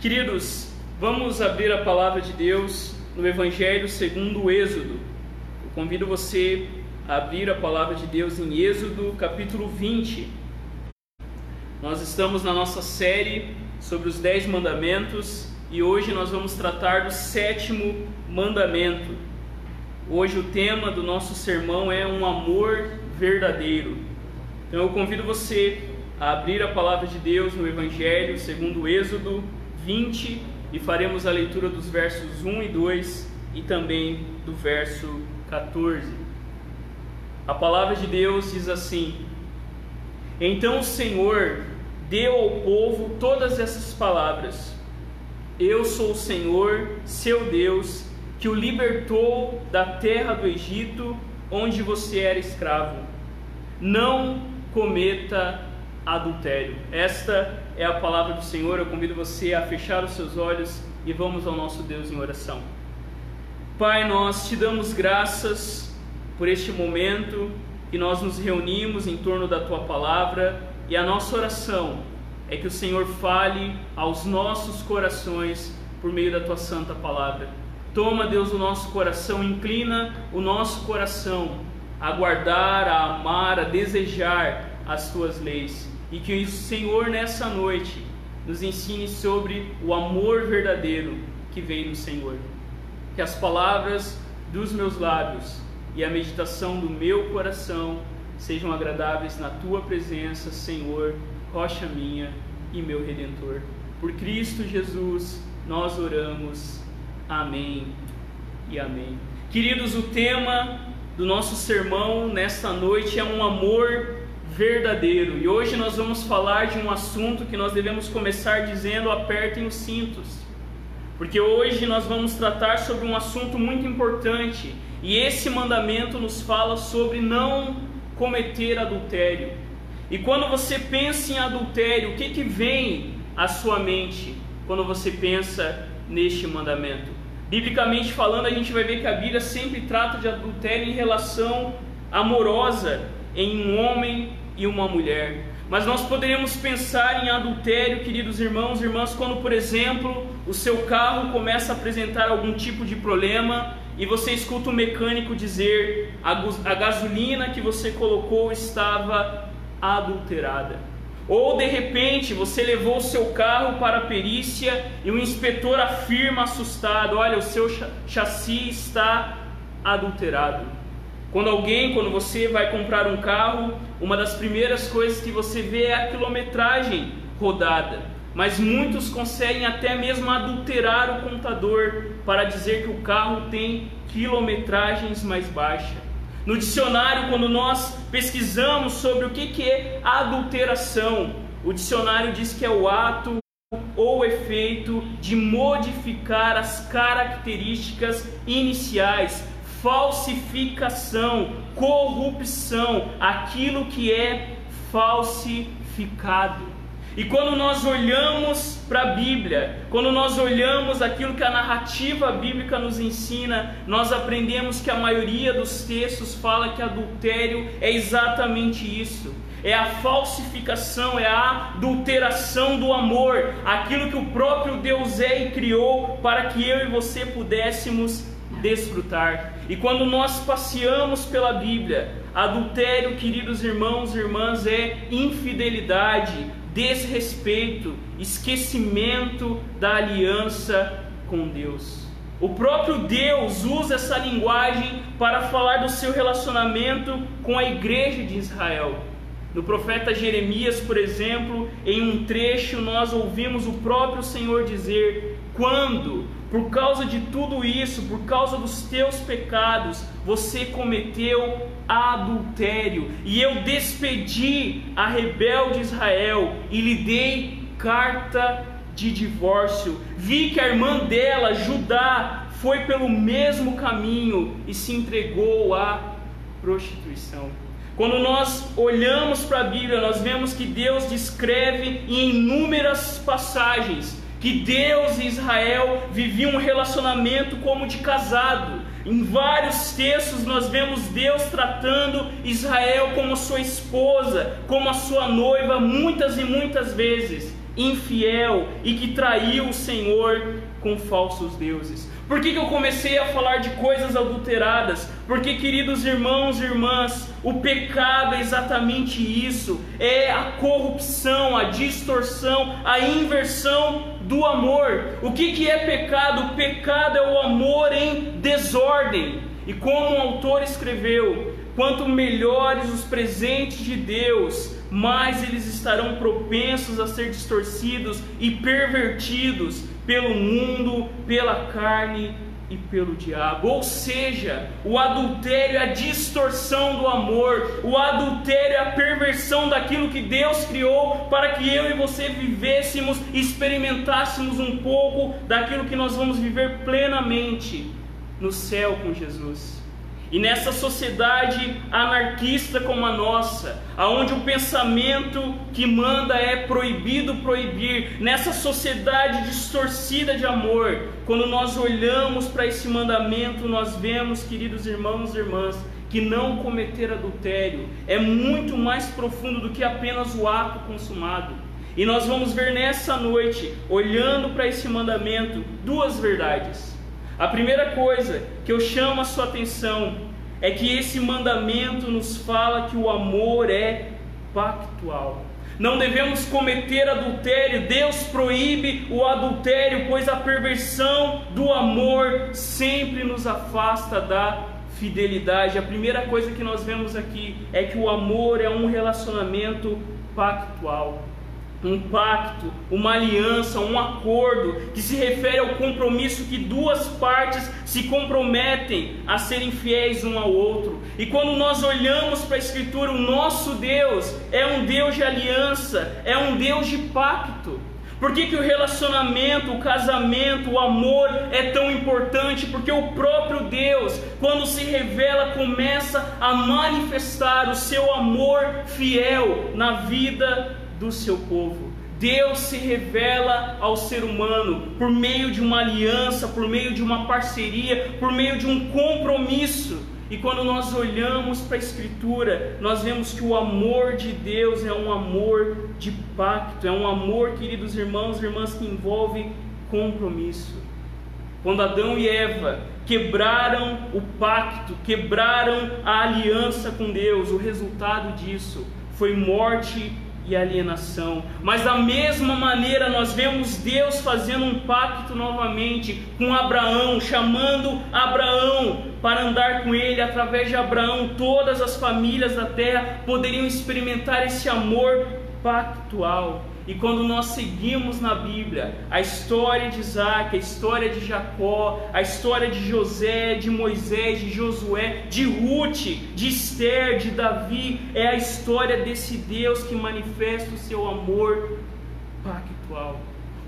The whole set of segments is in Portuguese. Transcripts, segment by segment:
Queridos, vamos abrir a palavra de Deus no Evangelho segundo o Êxodo. Eu convido você a abrir a palavra de Deus em Êxodo, capítulo 20. Nós estamos na nossa série sobre os Dez Mandamentos e hoje nós vamos tratar do sétimo mandamento. Hoje o tema do nosso sermão é um amor verdadeiro. Então eu convido você a abrir a palavra de Deus no Evangelho segundo o Êxodo 20 e faremos a leitura dos versos 1 e 2 e também do verso 14. A palavra de Deus diz assim: Então o Senhor deu ao povo todas essas palavras. Eu sou o Senhor, seu Deus, que o libertou da terra do Egito, onde você era escravo. Não cometa adultério. Esta é a palavra do Senhor. Eu convido você a fechar os seus olhos e vamos ao nosso Deus em oração. Pai, nós te damos graças por este momento que nós nos reunimos em torno da tua palavra e a nossa oração é que o Senhor fale aos nossos corações por meio da tua santa palavra. Toma, Deus, o nosso coração, inclina o nosso coração a guardar, a amar, a desejar as tuas leis e que o Senhor nessa noite nos ensine sobre o amor verdadeiro que vem do Senhor. Que as palavras dos meus lábios e a meditação do meu coração sejam agradáveis na tua presença, Senhor, rocha minha e meu redentor. Por Cristo Jesus nós oramos. Amém e amém. Queridos, o tema do nosso sermão nesta noite é um amor verdadeiro. E hoje nós vamos falar de um assunto que nós devemos começar dizendo: apertem os cintos. Porque hoje nós vamos tratar sobre um assunto muito importante, e esse mandamento nos fala sobre não cometer adultério. E quando você pensa em adultério, o que, que vem à sua mente quando você pensa neste mandamento? Biblicamente falando, a gente vai ver que a Bíblia sempre trata de adultério em relação amorosa em um homem e uma mulher. Mas nós poderíamos pensar em adultério, queridos irmãos e irmãs, quando, por exemplo, o seu carro começa a apresentar algum tipo de problema e você escuta o mecânico dizer a gasolina que você colocou estava adulterada. Ou de repente você levou o seu carro para a perícia e o inspetor afirma assustado: olha, o seu chassi está adulterado. Quando alguém, quando você vai comprar um carro, uma das primeiras coisas que você vê é a quilometragem rodada. Mas muitos conseguem até mesmo adulterar o contador para dizer que o carro tem quilometragens mais baixas. No dicionário, quando nós pesquisamos sobre o que é adulteração, o dicionário diz que é o ato ou efeito de modificar as características iniciais falsificação, corrupção, aquilo que é falsificado. E quando nós olhamos para a Bíblia, quando nós olhamos aquilo que a narrativa bíblica nos ensina, nós aprendemos que a maioria dos textos fala que adultério é exatamente isso. É a falsificação, é a adulteração do amor, aquilo que o próprio Deus é e criou para que eu e você pudéssemos desfrutar. E quando nós passeamos pela Bíblia, adultério, queridos irmãos e irmãs, é infidelidade, desrespeito, esquecimento da aliança com Deus. O próprio Deus usa essa linguagem para falar do seu relacionamento com a igreja de Israel. No profeta Jeremias, por exemplo, em um trecho nós ouvimos o próprio Senhor dizer: Quando por causa de tudo isso, por causa dos teus pecados, você cometeu adultério, e eu despedi a rebelde Israel e lhe dei carta de divórcio. Vi que a irmã dela, Judá, foi pelo mesmo caminho e se entregou à prostituição. Quando nós olhamos para a Bíblia, nós vemos que Deus descreve em inúmeras passagens que Deus e Israel viviam um relacionamento como de casado. Em vários textos nós vemos Deus tratando Israel como sua esposa, como a sua noiva, muitas e muitas vezes. infiel e que traiu o Senhor com falsos deuses. Por que, que eu comecei a falar de coisas adulteradas? Porque, queridos irmãos e irmãs, o pecado é exatamente isso: é a corrupção, a distorção, a inversão do amor. O que, que é pecado? Pecado é o amor em desordem. E como o autor escreveu, quanto melhores os presentes de Deus, mais eles estarão propensos a ser distorcidos e pervertidos pelo mundo, pela carne e pelo diabo. Ou seja, o adultério é a distorção do amor, o adultério é a perversão daquilo que Deus criou para que eu e você vivêssemos experimentássemos um pouco daquilo que nós vamos viver plenamente no céu com Jesus. E nessa sociedade anarquista como a nossa, aonde o pensamento que manda é proibido proibir, nessa sociedade distorcida de amor, quando nós olhamos para esse mandamento, nós vemos, queridos irmãos e irmãs, que não cometer adultério é muito mais profundo do que apenas o ato consumado. E nós vamos ver nessa noite, olhando para esse mandamento, duas verdades. A primeira coisa que eu chamo a sua atenção é que esse mandamento nos fala que o amor é pactual. Não devemos cometer adultério, Deus proíbe o adultério, pois a perversão do amor sempre nos afasta da fidelidade. A primeira coisa que nós vemos aqui é que o amor é um relacionamento pactual um pacto, uma aliança, um acordo que se refere ao compromisso que duas partes se comprometem a serem fiéis um ao outro. E quando nós olhamos para a Escritura, o nosso Deus é um Deus de aliança, é um Deus de pacto. Por que, que o relacionamento, o casamento, o amor é tão importante? Porque o próprio Deus, quando se revela, começa a manifestar o seu amor fiel na vida do seu povo. Deus se revela ao ser humano por meio de uma aliança, por meio de uma parceria, por meio de um compromisso. E quando nós olhamos para a Escritura, nós vemos que o amor de Deus é um amor de pacto, é um amor, queridos irmãos e irmãs, que envolve compromisso. Quando Adão e Eva quebraram o pacto, quebraram a aliança com Deus, o resultado disso foi morte e alienação. Mas da mesma maneira nós vemos Deus fazendo um pacto novamente com Abraão, chamando Abraão para andar com ele. Através de Abraão, todas as famílias da terra poderiam experimentar esse amor pactual. E quando nós seguimos na Bíblia a história de Isaac, a história de Jacó, a história de José, de Moisés, de Josué, de Ruth, de Esther, de Davi, é a história desse Deus que manifesta o seu amor pactual.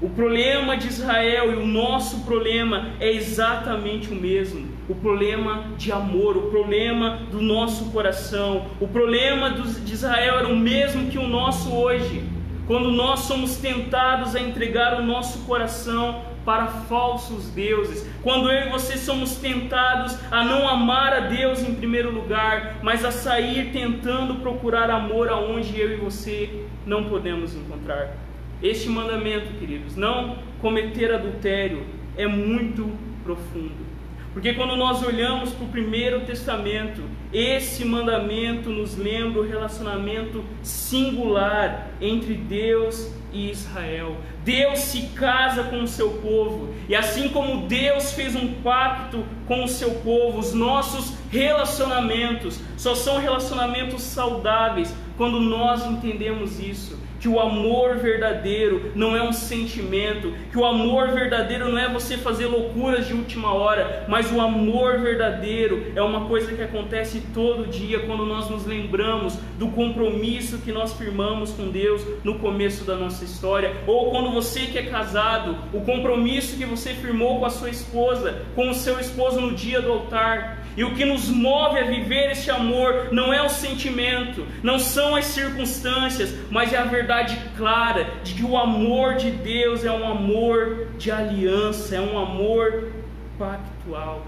O problema de Israel e o nosso problema é exatamente o mesmo. O problema de amor, o problema do nosso coração. O problema de Israel era o mesmo que o nosso hoje quando nós somos tentados a entregar o nosso coração para falsos deuses, quando eu e você somos tentados a não amar a Deus em primeiro lugar, mas a sair tentando procurar amor aonde eu e você não podemos encontrar. Este mandamento, queridos, não cometer adultério, é muito profundo. Porque quando nós olhamos para o Primeiro Testamento, esse mandamento nos lembra o relacionamento singular entre Deus e Israel. Deus se casa com o seu povo, e assim como Deus fez um pacto com o seu povo, os nossos relacionamentos só são relacionamentos saudáveis quando nós entendemos isso que o amor verdadeiro não é um sentimento, que o amor verdadeiro não é você fazer loucuras de última hora, mas o amor verdadeiro é uma coisa que acontece todo dia quando nós nos lembramos do compromisso que nós firmamos com Deus no começo da nossa história, ou quando você que é casado, o compromisso que você firmou com a sua esposa, com o seu esposo no dia do altar. E o que nos move a viver este amor não é o sentimento, não são as circunstâncias, mas é a verdade clara de que o amor de Deus é um amor de aliança, é um amor pactual.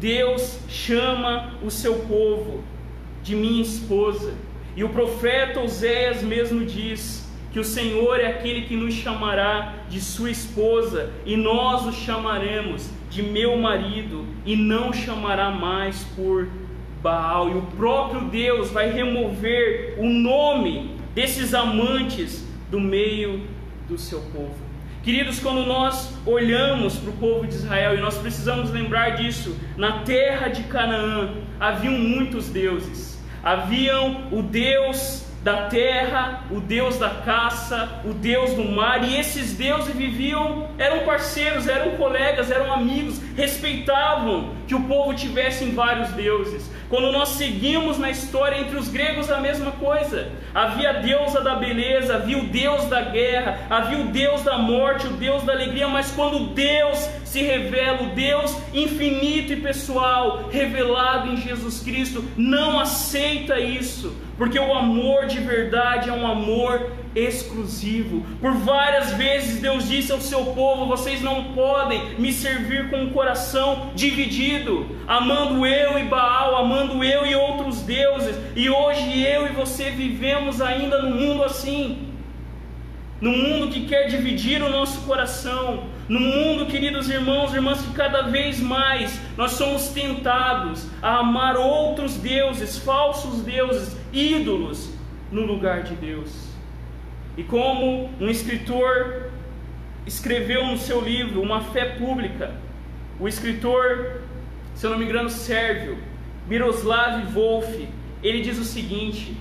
Deus chama o seu povo de minha esposa. E o profeta Oséias mesmo diz que o Senhor é aquele que nos chamará de sua esposa, e nós o chamaremos de meu marido, e não chamará mais por Baal. E o próprio Deus vai remover o nome desses amantes do meio do seu povo. Queridos, quando nós olhamos para o povo de Israel, e nós precisamos lembrar disso, na terra de Canaã haviam muitos deuses. Haviam o Deus da terra, o Deus da caça, o Deus do mar, e esses deuses viviam, eram parceiros, eram colegas, eram amigos, respeitavam que o povo tivesse vários deuses. Quando nós seguimos na história entre os gregos a mesma coisa. Havia a deusa da beleza, havia o deus da guerra, havia o deus da morte, o deus da alegria, mas quando Deus se revela, o Deus infinito e pessoal, revelado em Jesus Cristo, não aceita isso, porque o amor de verdade é um amor exclusivo. Por várias vezes Deus disse ao seu povo: vocês não podem me servir com o coração dividido, amando eu e Baal, amando eu e outros deuses. E hoje eu e você vivemos ainda no mundo assim. No mundo que quer dividir o nosso coração, no mundo, queridos irmãos e irmãs, que cada vez mais nós somos tentados a amar outros deuses, falsos deuses, ídolos, no lugar de Deus. E como um escritor escreveu no seu livro Uma Fé Pública, o escritor, se eu não me engano, sérvio, Miroslav Wolf, ele diz o seguinte: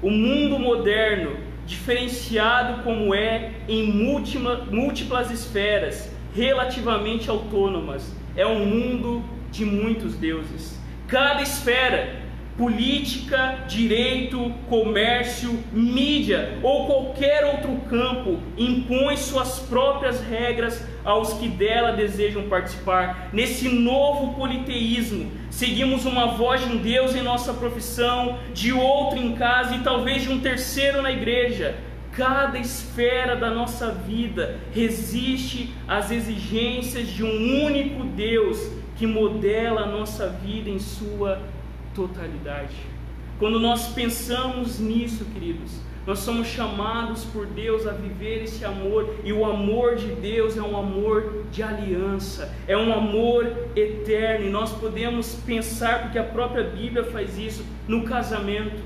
o mundo moderno, diferenciado como é em múltipla, múltiplas esferas relativamente autônomas, é um mundo de muitos deuses. Cada esfera política, direito, comércio, mídia ou qualquer outro campo impõe suas próprias regras aos que dela desejam participar. Nesse novo politeísmo, seguimos uma voz de um Deus em nossa profissão, de outro em casa e talvez de um terceiro na igreja. Cada esfera da nossa vida resiste às exigências de um único Deus que modela a nossa vida em sua totalidade. Quando nós pensamos nisso, queridos, nós somos chamados por Deus a viver esse amor, e o amor de Deus é um amor de aliança, é um amor eterno, e nós podemos pensar, porque a própria Bíblia faz isso, no casamento.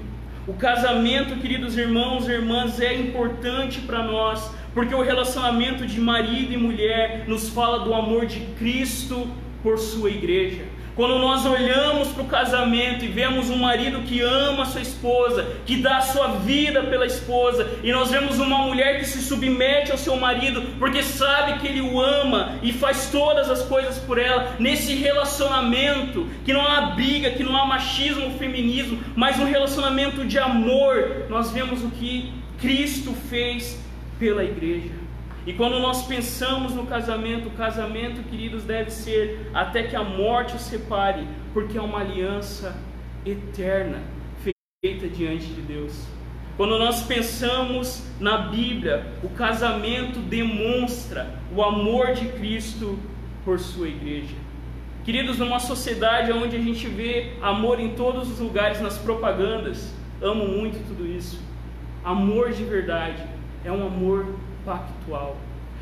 O casamento, queridos irmãos e irmãs, é importante para nós, porque o relacionamento de marido e mulher nos fala do amor de Cristo por sua igreja. Quando nós olhamos para o casamento e vemos um marido que ama a sua esposa, que dá a sua vida pela esposa, e nós vemos uma mulher que se submete ao seu marido porque sabe que ele o ama e faz todas as coisas por ela, nesse relacionamento que não há briga, que não há machismo ou feminismo, mas um relacionamento de amor, nós vemos o que Cristo fez pela igreja. E quando nós pensamos no casamento, o casamento, queridos, deve ser até que a morte os separe, porque é uma aliança eterna feita diante de Deus. Quando nós pensamos na Bíblia, o casamento demonstra o amor de Cristo por sua igreja. Queridos, numa sociedade onde a gente vê amor em todos os lugares, nas propagandas, amo muito tudo isso. Amor de verdade é um amor pactual.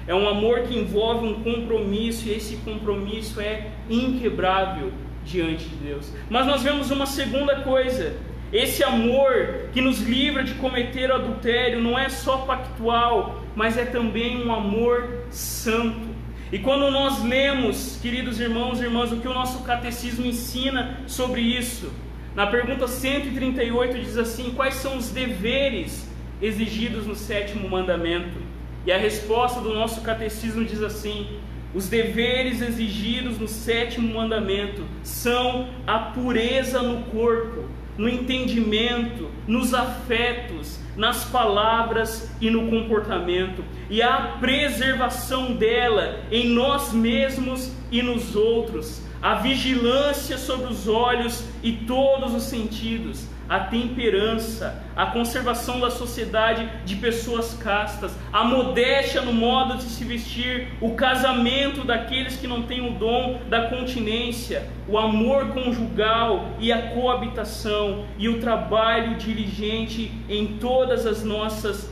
É um amor que envolve um compromisso e esse compromisso é inquebrável diante de Deus. Mas nós vemos uma segunda coisa. Esse amor que nos livra de cometer adultério não é só pactual, mas é também um amor santo. E quando nós lemos, queridos irmãos e irmãs, o que o nosso catecismo ensina sobre isso, na pergunta 138 diz assim: quais são os deveres exigidos no sétimo mandamento? E a resposta do nosso catecismo diz assim: os deveres exigidos no sétimo mandamento são a pureza no corpo, no entendimento, nos afetos, nas palavras e no comportamento, e a preservação dela em nós mesmos e nos outros, a vigilância sobre os olhos e todos os sentidos, a temperança, a conservação da sociedade de pessoas castas, a modéstia no modo de se vestir, o casamento daqueles que não têm o dom da continência, o amor conjugal e a coabitação e o trabalho diligente em todas as nossas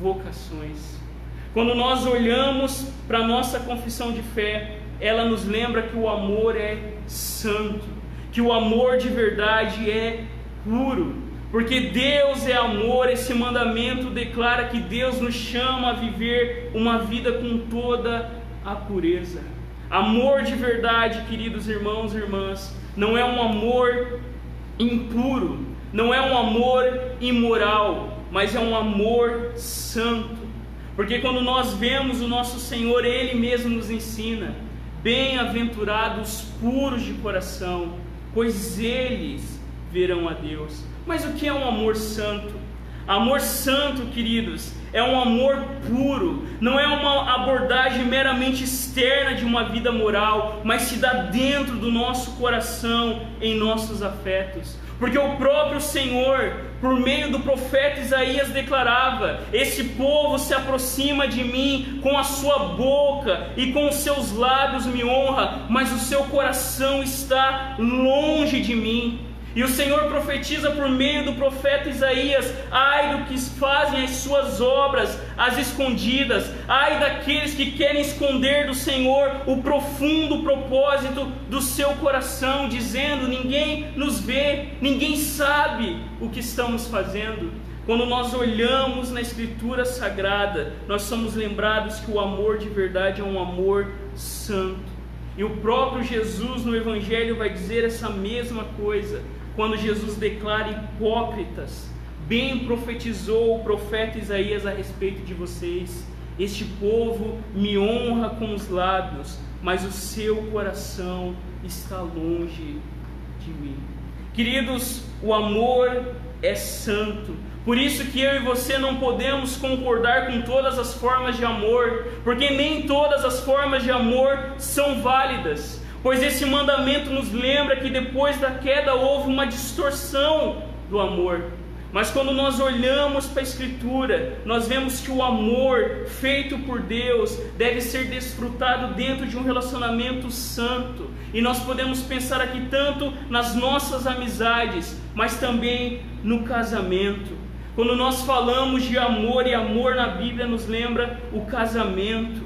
vocações. Quando nós olhamos para a nossa confissão de fé, ela nos lembra que o amor é santo, que o amor de verdade é puro, porque Deus é amor, esse mandamento declara que Deus nos chama a viver uma vida com toda a pureza. Amor de verdade, queridos irmãos e irmãs, não é um amor impuro, não é um amor imoral, mas é um amor santo. Porque quando nós vemos o nosso Senhor, Ele mesmo nos ensina: bem-aventurados puros de coração, pois eles verão a Deus. Mas o que é um amor santo? Amor santo, queridos, é um amor puro, não é uma abordagem meramente externa de uma vida moral, mas se dá dentro do nosso coração, em nossos afetos. Porque o próprio Senhor, por meio do profeta Isaías, declarava: Esse povo se aproxima de mim com a sua boca e com os seus lábios me honra, mas o seu coração está longe de mim. E o Senhor profetiza por meio do profeta Isaías: ai do que fazem as suas obras, as escondidas, ai daqueles que querem esconder do Senhor o profundo propósito do seu coração, dizendo: ninguém nos vê, ninguém sabe o que estamos fazendo. Quando nós olhamos na Escritura Sagrada, nós somos lembrados que o amor de verdade é um amor santo. E o próprio Jesus no Evangelho vai dizer essa mesma coisa quando Jesus declara hipócritas, bem profetizou o profeta Isaías a respeito de vocês. Este povo me honra com os lábios, mas o seu coração está longe de mim. Queridos, o amor é santo. Por isso que eu e você não podemos concordar com todas as formas de amor, porque nem todas as formas de amor são válidas. Pois esse mandamento nos lembra que depois da queda houve uma distorção do amor. Mas quando nós olhamos para a Escritura, nós vemos que o amor feito por Deus deve ser desfrutado dentro de um relacionamento santo. E nós podemos pensar aqui tanto nas nossas amizades, mas também no casamento. Quando nós falamos de amor e amor na Bíblia, nos lembra o casamento.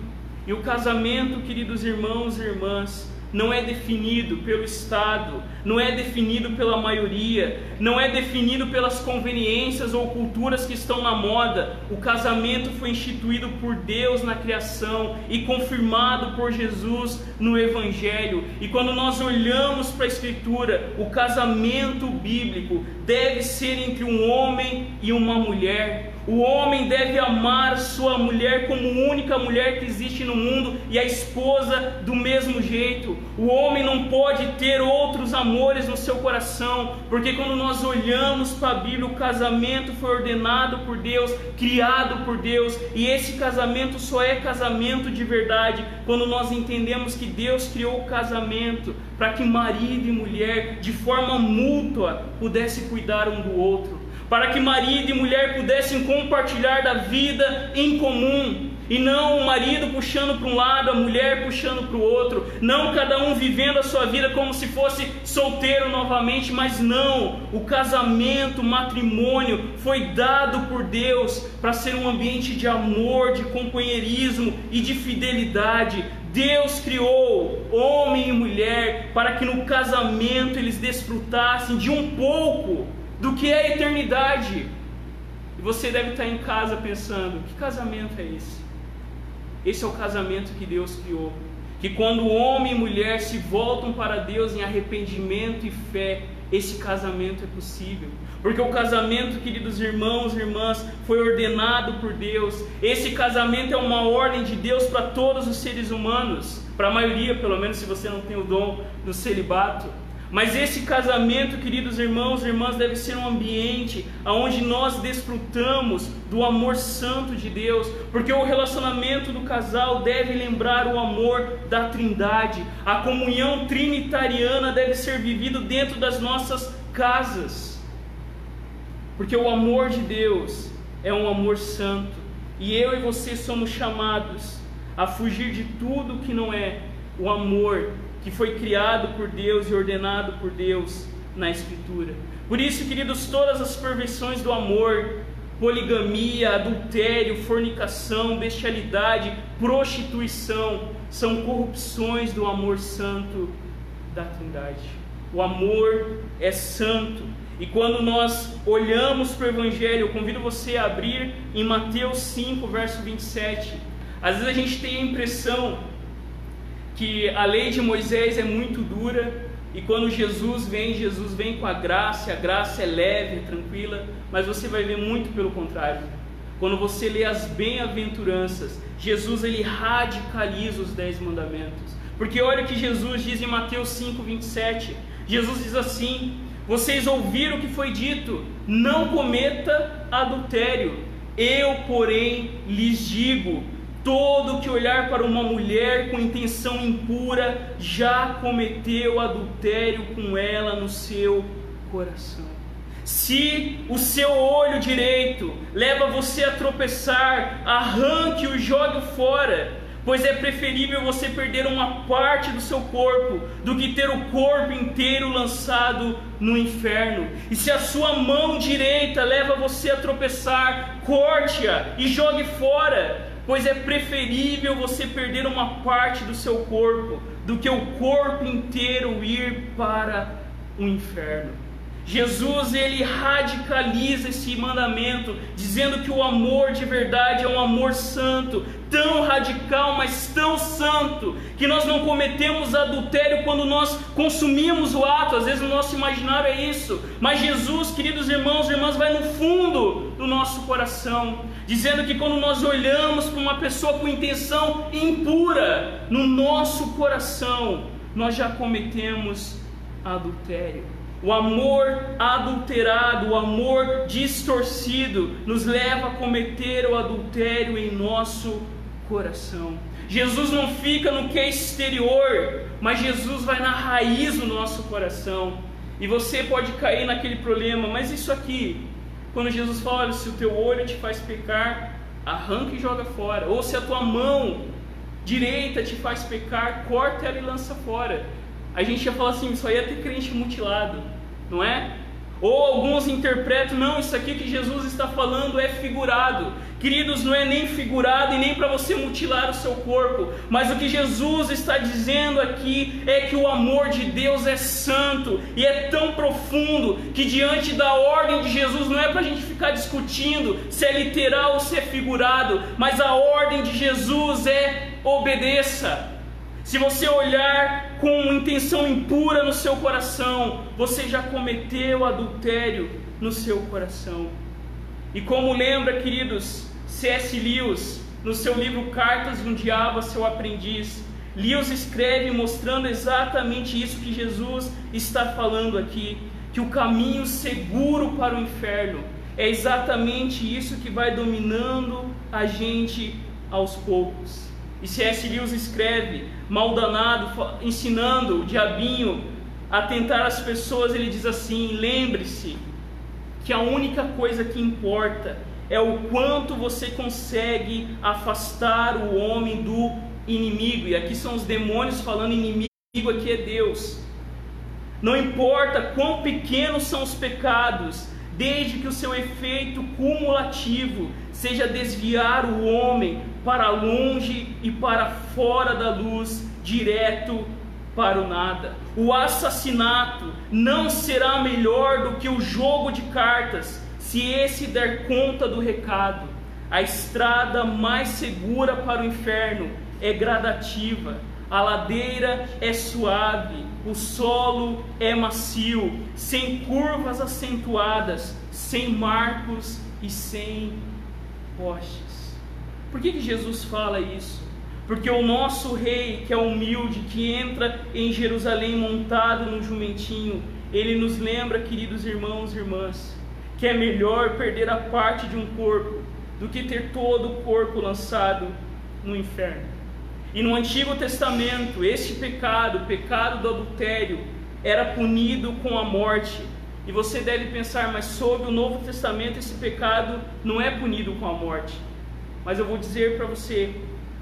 E o casamento, queridos irmãos e irmãs, não é definido pelo Estado, não é definido pela maioria, não é definido pelas conveniências ou culturas que estão na moda. O casamento foi instituído por Deus na criação e confirmado por Jesus no Evangelho. E quando nós olhamos para a Escritura, o casamento bíblico deve ser entre um homem e uma mulher. O homem deve amar sua mulher como única mulher que existe no mundo e a esposa do mesmo jeito. O homem não pode ter outros amores no seu coração, porque quando nós olhamos para a Bíblia, o casamento foi ordenado por Deus, criado por Deus, e esse casamento só é casamento de verdade quando nós entendemos que Deus criou o casamento para que marido e mulher, de forma mútua, pudessem cuidar um do outro para que marido e mulher pudessem compartilhar da vida em comum, e não o marido puxando para um lado, a mulher puxando para o outro, não cada um vivendo a sua vida como se fosse solteiro novamente, mas não, o casamento, o matrimônio foi dado por Deus para ser um ambiente de amor, de companheirismo e de fidelidade. Deus criou homem e mulher para que no casamento eles desfrutassem de um pouco do que é a eternidade. E você deve estar em casa pensando: que casamento é esse? Esse é o casamento que Deus criou. Que quando homem e mulher se voltam para Deus em arrependimento e fé, esse casamento é possível. Porque o casamento, queridos irmãos e irmãs, foi ordenado por Deus. Esse casamento é uma ordem de Deus para todos os seres humanos, para a maioria, pelo menos se você não tem o dom do celibato. Mas esse casamento, queridos irmãos e irmãs, deve ser um ambiente onde nós desfrutamos do amor santo de Deus, porque o relacionamento do casal deve lembrar o amor da Trindade. A comunhão trinitariana deve ser vivida dentro das nossas casas. Porque o amor de Deus é um amor santo, e eu e você somos chamados a fugir de tudo que não é o amor que foi criado por Deus e ordenado por Deus na Escritura. Por isso, queridos, todas as perversões do amor poligamia, adultério, fornicação, bestialidade, prostituição, são corrupções do amor santo da Trindade. O amor é santo. E quando nós olhamos para o Evangelho, eu convido você a abrir em Mateus 5, verso 27. Às vezes a gente tem a impressão que a lei de Moisés é muito dura, e quando Jesus vem, Jesus vem com a graça, a graça é leve, é tranquila, mas você vai ver muito pelo contrário. Quando você lê as bem-aventuranças, Jesus ele radicaliza os dez mandamentos. Porque olha o que Jesus diz em Mateus 5, 27. Jesus diz assim: Vocês ouviram o que foi dito, não cometa adultério. Eu, porém, lhes digo: Todo que olhar para uma mulher com intenção impura já cometeu adultério com ela no seu coração. Se o seu olho direito leva você a tropeçar, arranque o jogue fora, pois é preferível você perder uma parte do seu corpo do que ter o corpo inteiro lançado no inferno. E se a sua mão direita leva você a tropeçar, corte-a e jogue fora pois é preferível você perder uma parte do seu corpo do que o corpo inteiro ir para o inferno. Jesus ele radicaliza esse mandamento, dizendo que o amor de verdade é um amor santo, tão radical, mas tão santo, que nós não cometemos adultério quando nós consumimos o ato, às vezes o nosso imaginário é isso, mas Jesus, queridos irmãos e irmãs, vai no fundo do nosso coração, dizendo que quando nós olhamos para uma pessoa com intenção impura no nosso coração, nós já cometemos adultério. O amor adulterado, o amor distorcido, nos leva a cometer o adultério em nosso coração. Jesus não fica no que é exterior, mas Jesus vai na raiz do nosso coração. E você pode cair naquele problema, mas isso aqui, quando Jesus fala, se o teu olho te faz pecar, arranca e joga fora. Ou se a tua mão direita te faz pecar, corta ela e lança fora a gente ia falar assim, só ia ter crente mutilado, não é? Ou alguns interpretam, não, isso aqui que Jesus está falando é figurado. Queridos, não é nem figurado e nem para você mutilar o seu corpo, mas o que Jesus está dizendo aqui é que o amor de Deus é santo e é tão profundo que diante da ordem de Jesus não é para a gente ficar discutindo se é literal ou se é figurado, mas a ordem de Jesus é obedeça. Se você olhar com intenção impura no seu coração, você já cometeu adultério no seu coração. E como lembra, queridos, C.S. Lewis, no seu livro Cartas de um Diabo a seu Aprendiz, Lewis escreve mostrando exatamente isso que Jesus está falando aqui, que o caminho seguro para o inferno é exatamente isso que vai dominando a gente aos poucos. E C.S. Lewis escreve, maldanado, ensinando o diabinho a tentar as pessoas, ele diz assim: lembre-se que a única coisa que importa é o quanto você consegue afastar o homem do inimigo. E aqui são os demônios falando inimigo, aqui é Deus. Não importa quão pequenos são os pecados, desde que o seu efeito cumulativo seja desviar o homem para longe e para fora da luz, direto para o nada. O assassinato não será melhor do que o jogo de cartas, se esse der conta do recado. A estrada mais segura para o inferno é gradativa, a ladeira é suave, o solo é macio, sem curvas acentuadas, sem marcos e sem postes. Por que, que Jesus fala isso? Porque o nosso rei, que é humilde, que entra em Jerusalém montado num jumentinho, ele nos lembra, queridos irmãos e irmãs, que é melhor perder a parte de um corpo do que ter todo o corpo lançado no inferno. E no Antigo Testamento, este pecado, o pecado do adultério, era punido com a morte. E você deve pensar, mas sob o Novo Testamento esse pecado não é punido com a morte. Mas eu vou dizer para você,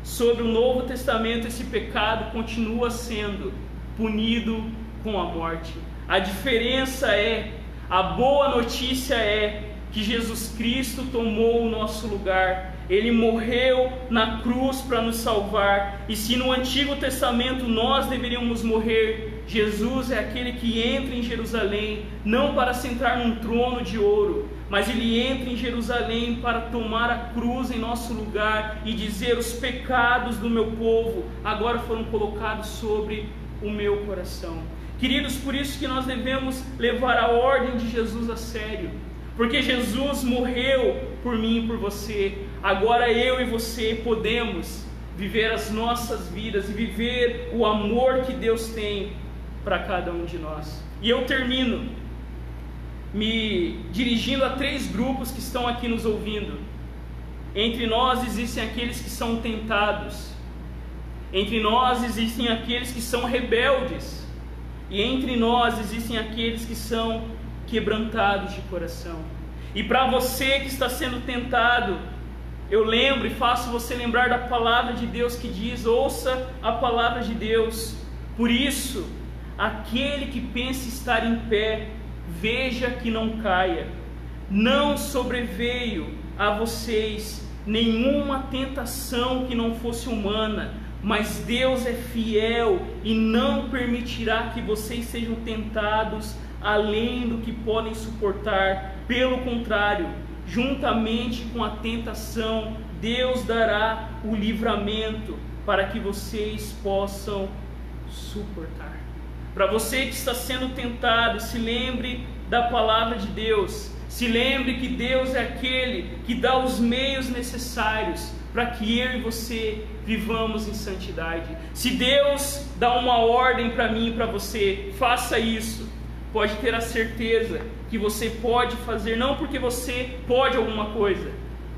sobre o Novo Testamento esse pecado continua sendo punido com a morte. A diferença é, a boa notícia é que Jesus Cristo tomou o nosso lugar. Ele morreu na cruz para nos salvar. E se no Antigo Testamento nós deveríamos morrer, Jesus é aquele que entra em Jerusalém, não para sentar num trono de ouro, mas ele entra em Jerusalém para tomar a cruz em nosso lugar e dizer: Os pecados do meu povo agora foram colocados sobre o meu coração. Queridos, por isso que nós devemos levar a ordem de Jesus a sério, porque Jesus morreu por mim e por você. Agora eu e você podemos viver as nossas vidas e viver o amor que Deus tem para cada um de nós. E eu termino me dirigindo a três grupos que estão aqui nos ouvindo. Entre nós existem aqueles que são tentados, entre nós existem aqueles que são rebeldes, e entre nós existem aqueles que são quebrantados de coração. E para você que está sendo tentado, eu lembro e faço você lembrar da palavra de Deus que diz: ouça a palavra de Deus. Por isso, aquele que pensa estar em pé, veja que não caia. Não sobreveio a vocês nenhuma tentação que não fosse humana, mas Deus é fiel e não permitirá que vocês sejam tentados além do que podem suportar. Pelo contrário, juntamente com a tentação, Deus dará o livramento para que vocês possam suportar. Para você que está sendo tentado, se lembre da palavra de Deus. Se lembre que Deus é aquele que dá os meios necessários para que eu e você vivamos em santidade. Se Deus dá uma ordem para mim e para você, faça isso. Pode ter a certeza que você pode fazer, não porque você pode alguma coisa,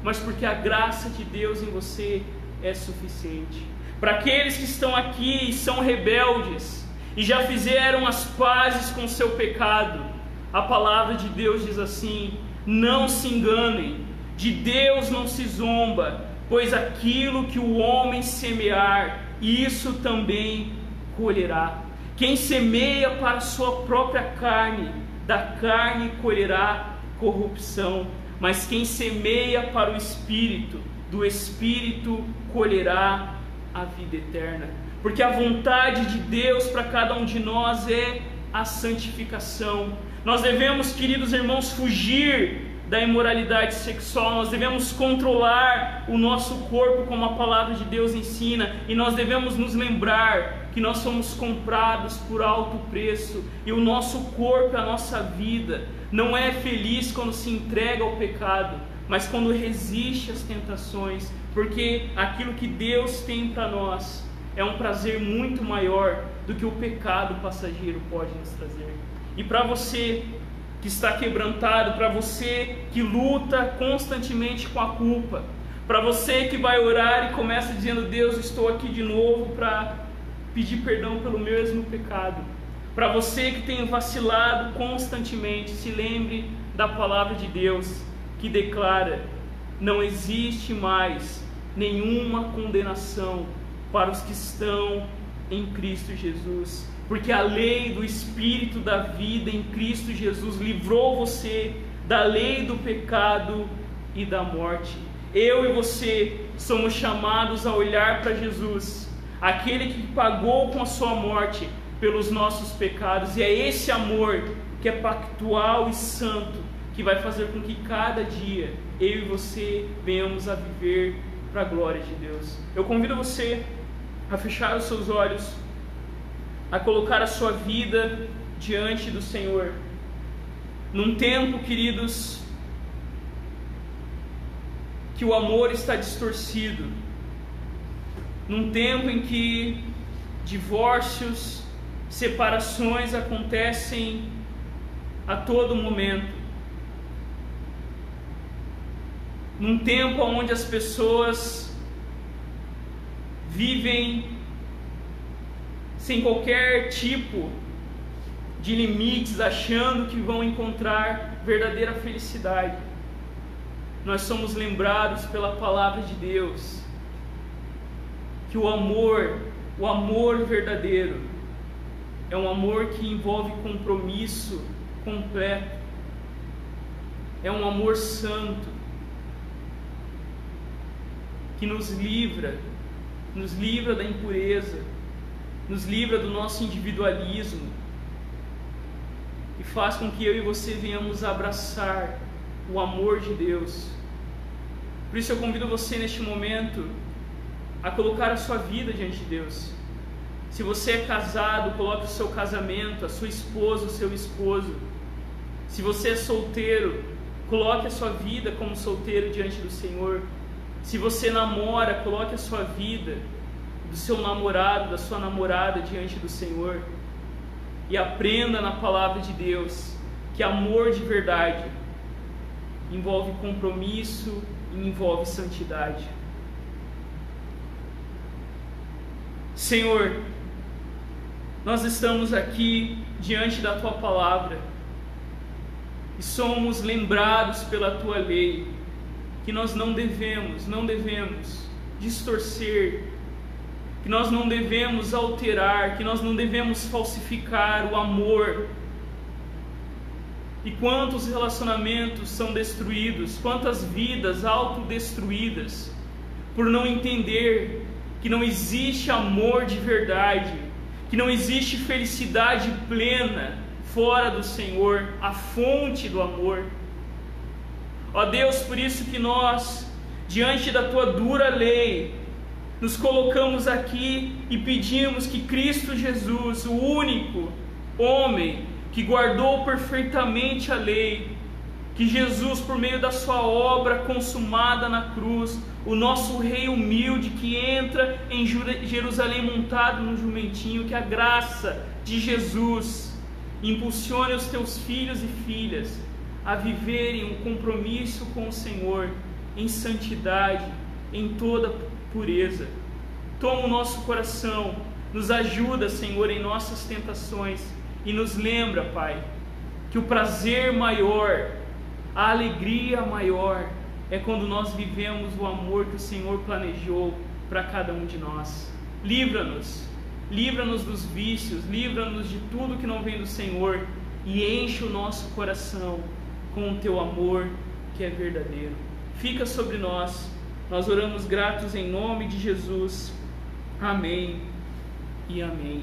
mas porque a graça de Deus em você é suficiente. Para aqueles que estão aqui e são rebeldes, e já fizeram as pazes com seu pecado. A palavra de Deus diz assim: não se enganem, de Deus não se zomba, pois aquilo que o homem semear, isso também colherá. Quem semeia para sua própria carne, da carne colherá corrupção, mas quem semeia para o espírito, do espírito colherá a vida eterna porque a vontade de Deus para cada um de nós é a santificação. Nós devemos, queridos irmãos, fugir da imoralidade sexual, nós devemos controlar o nosso corpo como a palavra de Deus ensina, e nós devemos nos lembrar que nós somos comprados por alto preço, e o nosso corpo, a nossa vida, não é feliz quando se entrega ao pecado, mas quando resiste às tentações, porque aquilo que Deus tem para nós é um prazer muito maior do que o pecado passageiro pode nos trazer. E para você que está quebrantado, para você que luta constantemente com a culpa, para você que vai orar e começa dizendo: Deus, estou aqui de novo para pedir perdão pelo mesmo pecado. Para você que tem vacilado constantemente, se lembre da palavra de Deus que declara: não existe mais nenhuma condenação para os que estão em Cristo Jesus. Porque a lei do Espírito da vida em Cristo Jesus livrou você da lei do pecado e da morte. Eu e você somos chamados a olhar para Jesus, aquele que pagou com a sua morte pelos nossos pecados, e é esse amor que é pactual e santo que vai fazer com que cada dia eu e você venhamos a viver para a glória de Deus. Eu convido você a fechar os seus olhos, a colocar a sua vida diante do Senhor. Num tempo, queridos, que o amor está distorcido, num tempo em que divórcios, separações acontecem a todo momento, num tempo onde as pessoas vivem sem qualquer tipo de limites, achando que vão encontrar verdadeira felicidade. Nós somos lembrados pela palavra de Deus que o amor, o amor verdadeiro, é um amor que envolve compromisso completo. é um amor santo que nos livra, nos livra da impureza, nos livra do nosso individualismo e faz com que eu e você venhamos abraçar o amor de Deus. Por isso eu convido você neste momento a colocar a sua vida diante de Deus. Se você é casado, coloque o seu casamento, a sua esposa, o seu esposo. Se você é solteiro, coloque a sua vida como solteiro diante do Senhor. Se você namora, coloque a sua vida, do seu namorado, da sua namorada diante do Senhor. E aprenda na palavra de Deus que amor de verdade envolve compromisso e envolve santidade. Senhor, nós estamos aqui diante da tua palavra e somos lembrados pela tua lei que nós não devemos, não devemos distorcer, que nós não devemos alterar, que nós não devemos falsificar o amor. E quantos relacionamentos são destruídos, quantas vidas autodestruídas por não entender que não existe amor de verdade que não existe felicidade plena fora do Senhor, a fonte do amor. Ó Deus, por isso que nós, diante da tua dura lei, nos colocamos aqui e pedimos que Cristo Jesus, o único homem que guardou perfeitamente a lei, que Jesus, por meio da sua obra consumada na cruz, o nosso rei humilde que entra em Jerusalém montado no jumentinho, que a graça de Jesus impulsione os teus filhos e filhas a viverem um compromisso com o Senhor em santidade, em toda pureza. Toma o nosso coração, nos ajuda, Senhor, em nossas tentações e nos lembra, Pai, que o prazer maior, a alegria maior, é quando nós vivemos o amor que o Senhor planejou para cada um de nós. Livra-nos, livra-nos dos vícios, livra-nos de tudo que não vem do Senhor e enche o nosso coração com o teu amor que é verdadeiro. Fica sobre nós, nós oramos gratos em nome de Jesus. Amém e amém.